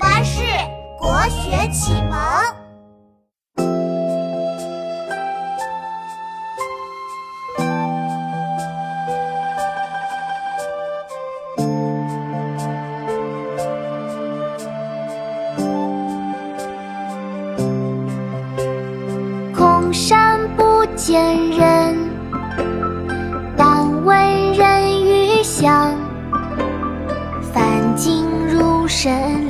巴士国学启蒙。空山不见人，但闻人语响。返景如神灵，复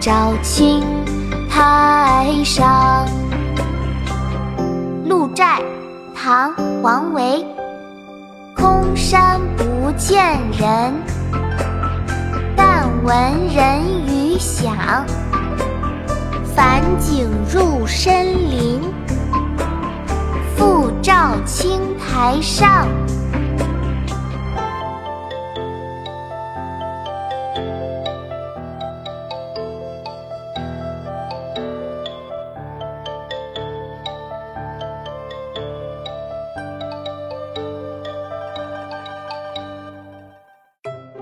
照青苔上。鹿柴，唐·王维。空山不见人，但闻人语响。返景入深林，复照青苔上。